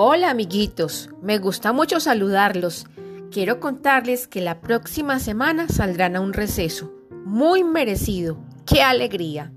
Hola amiguitos, me gusta mucho saludarlos. Quiero contarles que la próxima semana saldrán a un receso. Muy merecido. ¡Qué alegría!